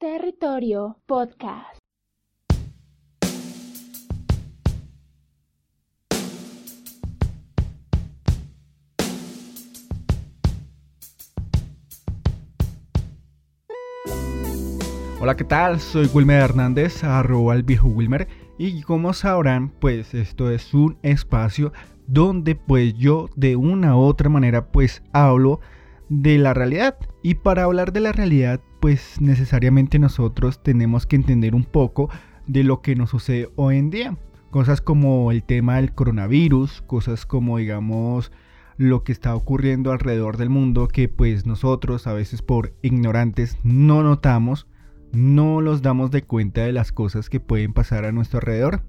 Territorio Podcast. Hola, ¿qué tal? Soy Wilmer Hernández, arroba el viejo Wilmer. Y como sabrán, pues esto es un espacio donde pues yo de una u otra manera pues hablo de la realidad. Y para hablar de la realidad pues necesariamente nosotros tenemos que entender un poco de lo que nos sucede hoy en día. Cosas como el tema del coronavirus, cosas como digamos lo que está ocurriendo alrededor del mundo que pues nosotros a veces por ignorantes no notamos no los damos de cuenta de las cosas que pueden pasar a nuestro alrededor.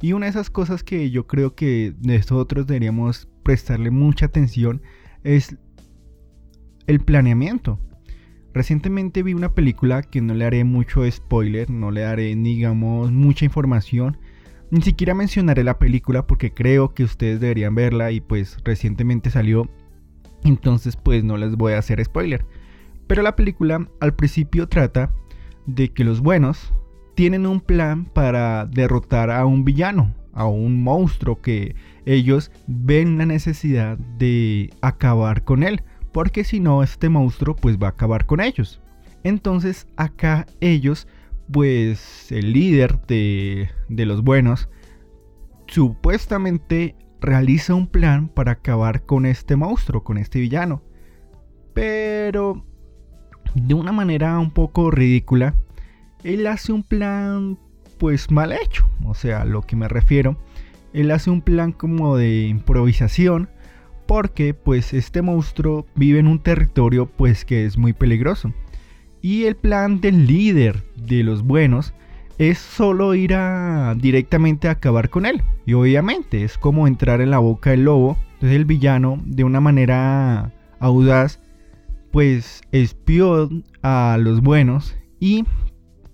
Y una de esas cosas que yo creo que nosotros deberíamos prestarle mucha atención es el planeamiento. Recientemente vi una película que no le haré mucho spoiler, no le daré, digamos, mucha información. Ni siquiera mencionaré la película porque creo que ustedes deberían verla y pues recientemente salió. Entonces pues no les voy a hacer spoiler. Pero la película al principio trata de que los buenos tienen un plan para derrotar a un villano, a un monstruo que ellos ven la necesidad de acabar con él, porque si no este monstruo pues va a acabar con ellos. Entonces acá ellos, pues el líder de, de los buenos, supuestamente realiza un plan para acabar con este monstruo, con este villano. Pero de una manera un poco ridícula, él hace un plan pues mal hecho. O sea, a lo que me refiero, él hace un plan como de improvisación porque pues este monstruo vive en un territorio pues que es muy peligroso. Y el plan del líder de los buenos es solo ir a directamente a acabar con él. Y obviamente es como entrar en la boca del lobo. Entonces el villano de una manera audaz pues espió a los buenos y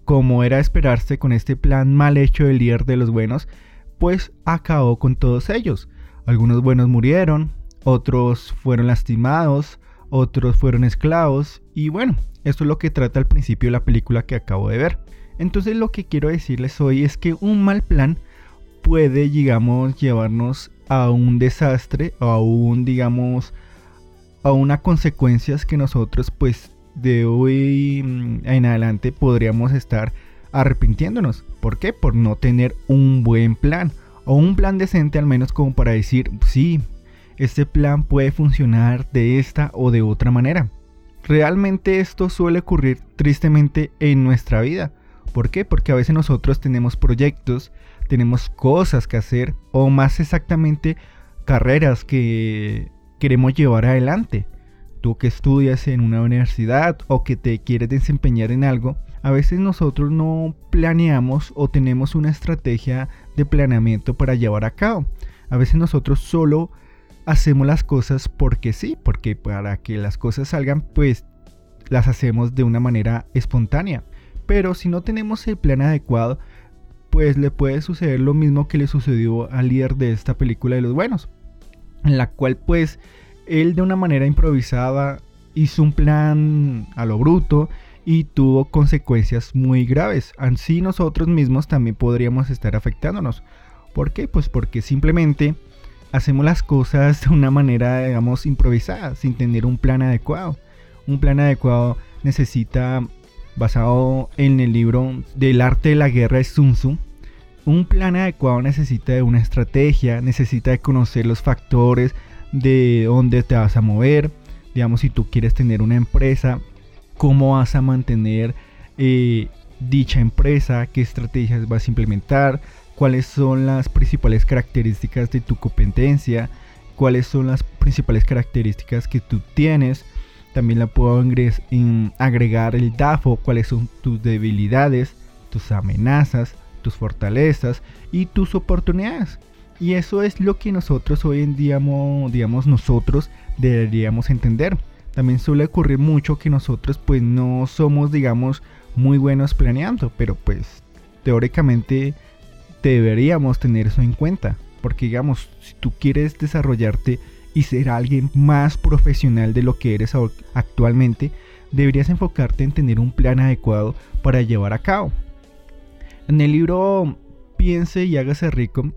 como era esperarse con este plan mal hecho del líder de los buenos, pues acabó con todos ellos. Algunos buenos murieron, otros fueron lastimados, otros fueron esclavos y bueno, esto es lo que trata al principio de la película que acabo de ver. Entonces lo que quiero decirles hoy es que un mal plan puede, digamos, llevarnos a un desastre o a un, digamos, a unas consecuencias que nosotros pues de hoy mm, en adelante podríamos estar arrepintiéndonos. ¿Por qué? Por no tener un buen plan o un plan decente al menos como para decir, sí, este plan puede funcionar de esta o de otra manera. Realmente esto suele ocurrir tristemente en nuestra vida. ¿Por qué? Porque a veces nosotros tenemos proyectos, tenemos cosas que hacer o más exactamente carreras que queremos llevar adelante. Tú que estudias en una universidad o que te quieres desempeñar en algo, a veces nosotros no planeamos o tenemos una estrategia de planeamiento para llevar a cabo. A veces nosotros solo hacemos las cosas porque sí, porque para que las cosas salgan pues las hacemos de una manera espontánea. Pero si no tenemos el plan adecuado, pues le puede suceder lo mismo que le sucedió al líder de esta película de los buenos en la cual pues él de una manera improvisada hizo un plan a lo bruto y tuvo consecuencias muy graves. Así nosotros mismos también podríamos estar afectándonos. ¿Por qué? Pues porque simplemente hacemos las cosas de una manera, digamos, improvisada, sin tener un plan adecuado. Un plan adecuado necesita, basado en el libro del arte de la guerra de Sun Tzu, un plan adecuado necesita de una estrategia, necesita de conocer los factores de dónde te vas a mover, digamos si tú quieres tener una empresa, cómo vas a mantener eh, dicha empresa, qué estrategias vas a implementar, cuáles son las principales características de tu competencia, cuáles son las principales características que tú tienes. También la puedo agregar el DAFO, cuáles son tus debilidades, tus amenazas, tus fortalezas y tus oportunidades. Y eso es lo que nosotros hoy en día, digamos, nosotros deberíamos entender. También suele ocurrir mucho que nosotros pues no somos, digamos, muy buenos planeando, pero pues teóricamente deberíamos tener eso en cuenta. Porque digamos, si tú quieres desarrollarte y ser alguien más profesional de lo que eres actualmente, deberías enfocarte en tener un plan adecuado para llevar a cabo. En el libro Piense y hágase rico,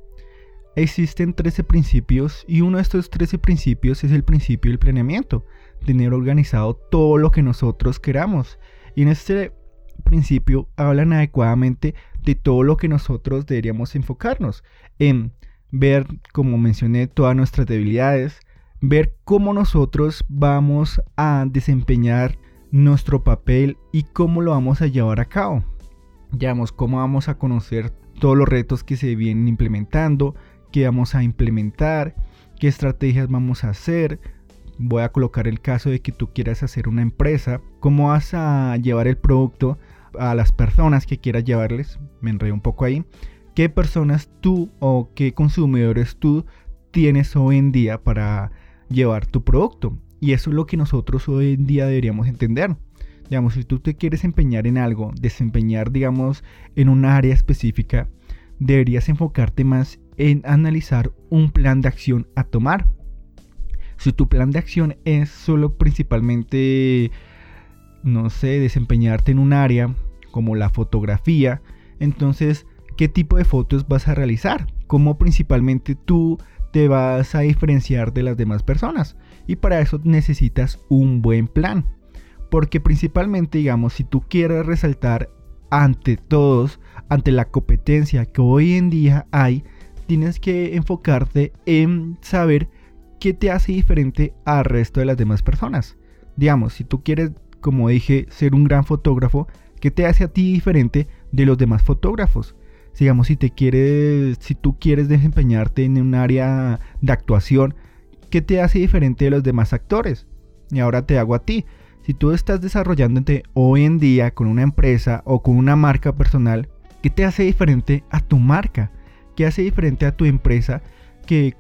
existen 13 principios y uno de estos 13 principios es el principio del planeamiento, tener organizado todo lo que nosotros queramos. Y en este principio hablan adecuadamente de todo lo que nosotros deberíamos enfocarnos en ver, como mencioné, todas nuestras debilidades, ver cómo nosotros vamos a desempeñar nuestro papel y cómo lo vamos a llevar a cabo. Digamos, cómo vamos a conocer todos los retos que se vienen implementando, qué vamos a implementar, qué estrategias vamos a hacer. Voy a colocar el caso de que tú quieras hacer una empresa, cómo vas a llevar el producto a las personas que quieras llevarles. Me enredé un poco ahí. ¿Qué personas tú o qué consumidores tú tienes hoy en día para llevar tu producto? Y eso es lo que nosotros hoy en día deberíamos entender. Digamos, si tú te quieres empeñar en algo, desempeñar, digamos, en un área específica, deberías enfocarte más en analizar un plan de acción a tomar. Si tu plan de acción es solo principalmente, no sé, desempeñarte en un área como la fotografía, entonces, ¿qué tipo de fotos vas a realizar? ¿Cómo principalmente tú te vas a diferenciar de las demás personas? Y para eso necesitas un buen plan. Porque principalmente, digamos, si tú quieres resaltar ante todos, ante la competencia que hoy en día hay, tienes que enfocarte en saber qué te hace diferente al resto de las demás personas. Digamos, si tú quieres, como dije, ser un gran fotógrafo, ¿qué te hace a ti diferente de los demás fotógrafos? Digamos, si te quieres, si tú quieres desempeñarte en un área de actuación, ¿qué te hace diferente de los demás actores? Y ahora te hago a ti. Si tú estás desarrollándote hoy en día con una empresa o con una marca personal, ¿qué te hace diferente a tu marca? ¿Qué hace diferente a tu empresa que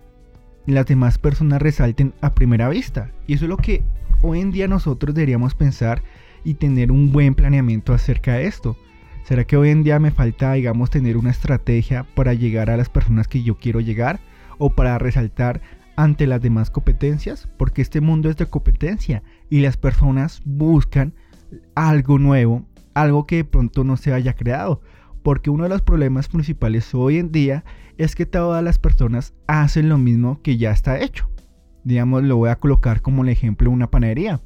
las demás personas resalten a primera vista? Y eso es lo que hoy en día nosotros deberíamos pensar y tener un buen planeamiento acerca de esto. ¿Será que hoy en día me falta, digamos, tener una estrategia para llegar a las personas que yo quiero llegar? ¿O para resaltar ante las demás competencias? Porque este mundo es de competencia y las personas buscan algo nuevo, algo que de pronto no se haya creado. Porque uno de los problemas principales hoy en día es que todas las personas hacen lo mismo que ya está hecho. Digamos, lo voy a colocar como el ejemplo de una panadería.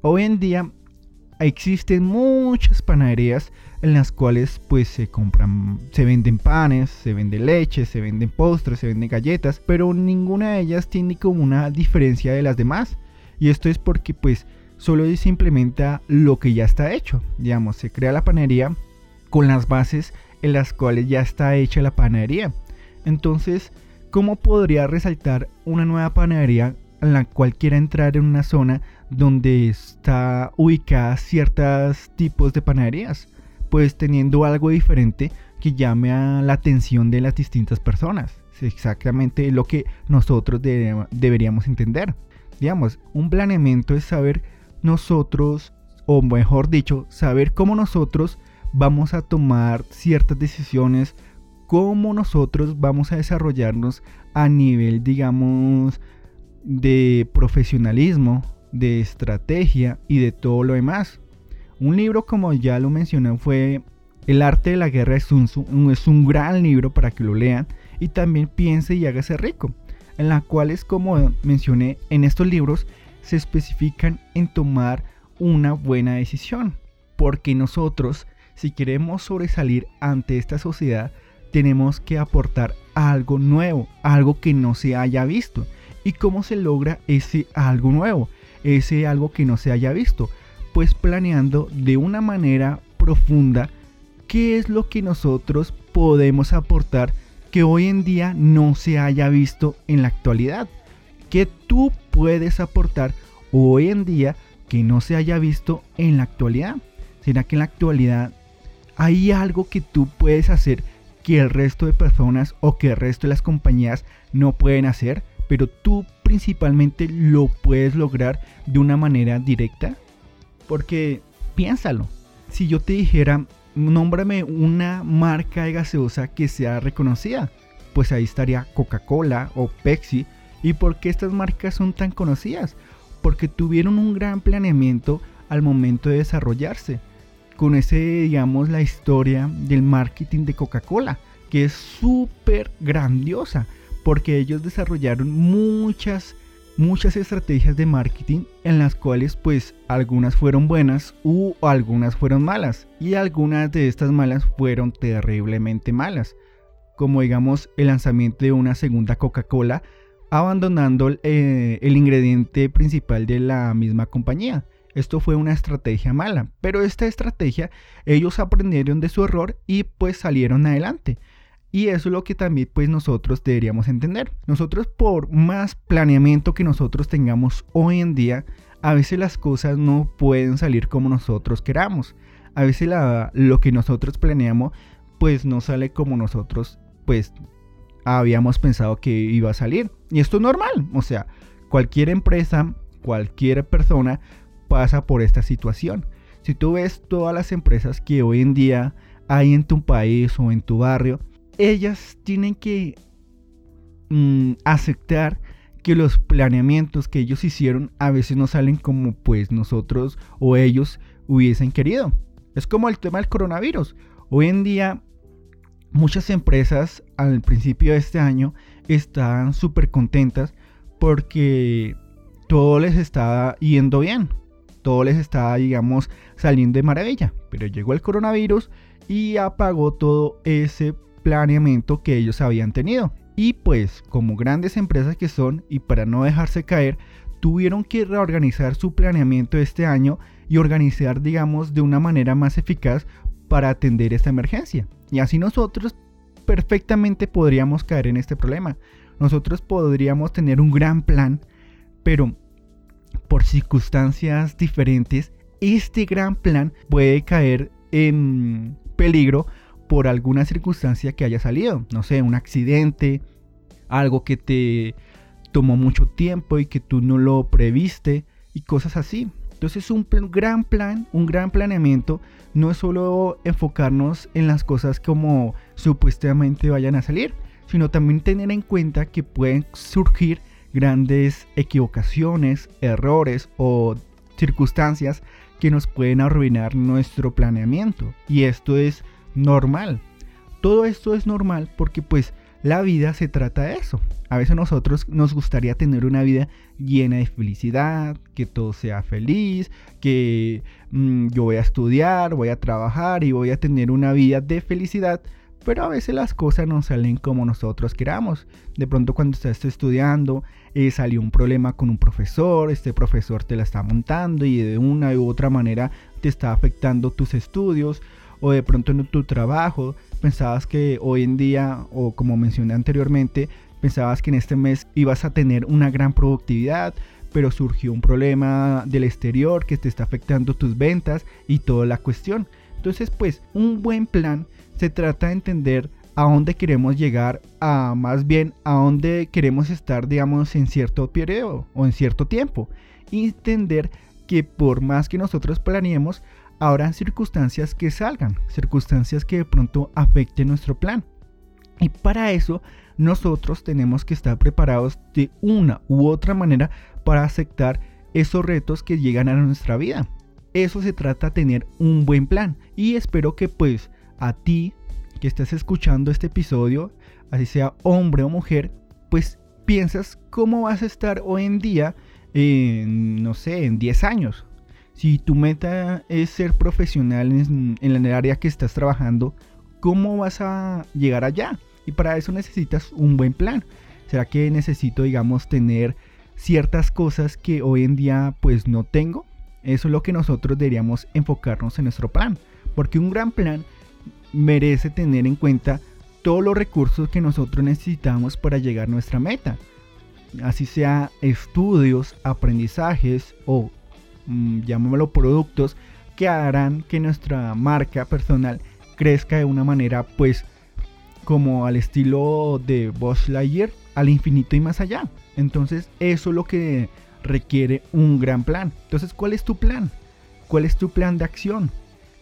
Hoy en día existen muchas panaderías en las cuales pues se compran, se venden panes, se vende leche, se venden postres, se venden galletas, pero ninguna de ellas tiene como una diferencia de las demás. Y esto es porque pues solo se implementa lo que ya está hecho. Digamos, se crea la panadería con las bases en las cuales ya está hecha la panadería. Entonces, ¿cómo podría resaltar una nueva panadería en la cual quiera entrar en una zona donde está ubicada ciertos tipos de panaderías, pues teniendo algo diferente que llame a la atención de las distintas personas. Es exactamente lo que nosotros deberíamos entender. Digamos, un planeamiento es saber nosotros, o mejor dicho, saber cómo nosotros vamos a tomar ciertas decisiones, cómo nosotros vamos a desarrollarnos a nivel, digamos, de profesionalismo, de estrategia y de todo lo demás. Un libro, como ya lo mencioné, fue El arte de la guerra es un, es un gran libro para que lo lean y también piense y hágase rico, en la cuales, como mencioné, en estos libros se especifican en tomar una buena decisión, porque nosotros, si queremos sobresalir ante esta sociedad, tenemos que aportar algo nuevo, algo que no se haya visto. ¿Y cómo se logra ese algo nuevo? ese algo que no se haya visto, pues planeando de una manera profunda qué es lo que nosotros podemos aportar que hoy en día no se haya visto en la actualidad, que tú puedes aportar hoy en día que no se haya visto en la actualidad. ¿Será que en la actualidad hay algo que tú puedes hacer que el resto de personas o que el resto de las compañías no pueden hacer? pero tú principalmente lo puedes lograr de una manera directa. Porque piénsalo, si yo te dijera, nómbrame una marca de gaseosa que sea reconocida, pues ahí estaría Coca-Cola o Pepsi. ¿Y por qué estas marcas son tan conocidas? Porque tuvieron un gran planeamiento al momento de desarrollarse. Con ese, digamos, la historia del marketing de Coca-Cola, que es súper grandiosa, porque ellos desarrollaron muchas, muchas estrategias de marketing en las cuales pues algunas fueron buenas u algunas fueron malas. Y algunas de estas malas fueron terriblemente malas. Como digamos el lanzamiento de una segunda Coca-Cola abandonando eh, el ingrediente principal de la misma compañía. Esto fue una estrategia mala, pero esta estrategia ellos aprendieron de su error y pues salieron adelante. Y eso es lo que también pues nosotros deberíamos entender. Nosotros por más planeamiento que nosotros tengamos hoy en día, a veces las cosas no pueden salir como nosotros queramos. A veces lo que nosotros planeamos pues no sale como nosotros pues habíamos pensado que iba a salir. Y esto es normal, o sea, cualquier empresa, cualquier persona pasa por esta situación. Si tú ves todas las empresas que hoy en día hay en tu país o en tu barrio, ellas tienen que mm, aceptar que los planeamientos que ellos hicieron a veces no salen como pues nosotros o ellos hubiesen querido. Es como el tema del coronavirus. Hoy en día muchas empresas al principio de este año están súper contentas porque todo les está yendo bien, todo les está, digamos, saliendo de maravilla. Pero llegó el coronavirus y apagó todo ese planeamiento que ellos habían tenido. Y pues, como grandes empresas que son, y para no dejarse caer, tuvieron que reorganizar su planeamiento este año y organizar, digamos, de una manera más eficaz para atender esta emergencia. Y así nosotros perfectamente podríamos caer en este problema. Nosotros podríamos tener un gran plan, pero por circunstancias diferentes, este gran plan puede caer en peligro por alguna circunstancia que haya salido. No sé, un accidente, algo que te tomó mucho tiempo y que tú no lo previste y cosas así. Entonces un gran plan, un gran planeamiento, no es solo enfocarnos en las cosas como supuestamente vayan a salir, sino también tener en cuenta que pueden surgir grandes equivocaciones, errores o circunstancias que nos pueden arruinar nuestro planeamiento. Y esto es normal. Todo esto es normal porque pues la vida se trata de eso. A veces nosotros nos gustaría tener una vida llena de felicidad, que todo sea feliz, que mm, yo voy a estudiar, voy a trabajar y voy a tener una vida de felicidad. Pero a veces las cosas no salen como nosotros queramos. De pronto cuando estás estudiando eh, salió un problema con un profesor, este profesor te la está montando y de una u otra manera te está afectando tus estudios o de pronto en tu trabajo pensabas que hoy en día, o como mencioné anteriormente, pensabas que en este mes ibas a tener una gran productividad, pero surgió un problema del exterior que te está afectando tus ventas y toda la cuestión. Entonces, pues un buen plan se trata de entender a dónde queremos llegar, a más bien a dónde queremos estar, digamos, en cierto periodo o en cierto tiempo. Y entender que por más que nosotros planeemos, habrán circunstancias que salgan, circunstancias que de pronto afecten nuestro plan. Y para eso nosotros tenemos que estar preparados de una u otra manera para aceptar esos retos que llegan a nuestra vida. Eso se trata tener un buen plan. Y espero que pues a ti que estás escuchando este episodio, así sea hombre o mujer, pues piensas cómo vas a estar hoy en día en, no sé, en 10 años, si tu meta es ser profesional en, el área que estás trabajando, ¿cómo vas a llegar allá? Y para eso necesitas un buen plan. ¿Será que necesito, digamos, tener ciertas cosas que hoy en día pues no tengo? Eso es lo que nosotros deberíamos enfocarnos en nuestro plan. Porque un gran plan merece tener en cuenta todos los recursos que nosotros necesitamos para llegar a nuestra meta. Así sea estudios, aprendizajes o Mm, llamémoslo productos, que harán que nuestra marca personal crezca de una manera pues como al estilo de Boss Lightyear al infinito y más allá. Entonces eso es lo que requiere un gran plan. Entonces, ¿cuál es tu plan? ¿Cuál es tu plan de acción?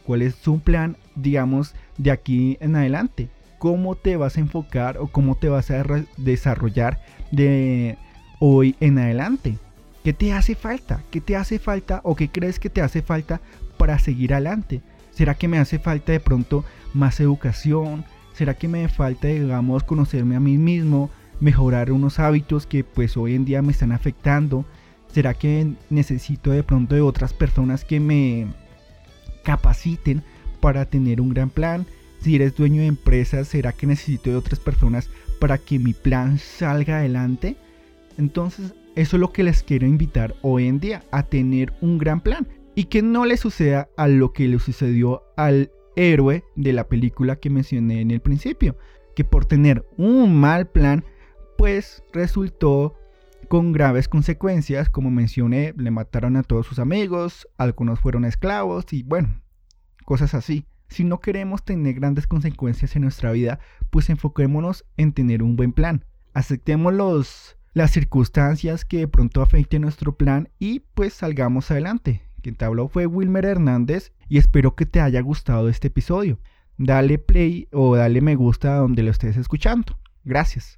¿Cuál es tu plan, digamos, de aquí en adelante? ¿Cómo te vas a enfocar o cómo te vas a desarrollar de hoy en adelante? ¿Qué te hace falta? ¿Qué te hace falta o qué crees que te hace falta para seguir adelante? ¿Será que me hace falta de pronto más educación? ¿Será que me falta, digamos, conocerme a mí mismo? Mejorar unos hábitos que pues hoy en día me están afectando. ¿Será que necesito de pronto de otras personas que me capaciten para tener un gran plan? Si eres dueño de empresas, ¿será que necesito de otras personas para que mi plan salga adelante? Entonces, eso es lo que les quiero invitar hoy en día, a tener un gran plan. Y que no le suceda a lo que le sucedió al héroe de la película que mencioné en el principio. Que por tener un mal plan, pues resultó con graves consecuencias. Como mencioné, le mataron a todos sus amigos, algunos fueron esclavos y bueno, cosas así. Si no queremos tener grandes consecuencias en nuestra vida, pues enfoquémonos en tener un buen plan. Aceptemos los, las circunstancias que de pronto afecten nuestro plan y pues salgamos adelante. Quien te habló fue Wilmer Hernández y espero que te haya gustado este episodio. Dale play o dale me gusta donde lo estés escuchando. Gracias.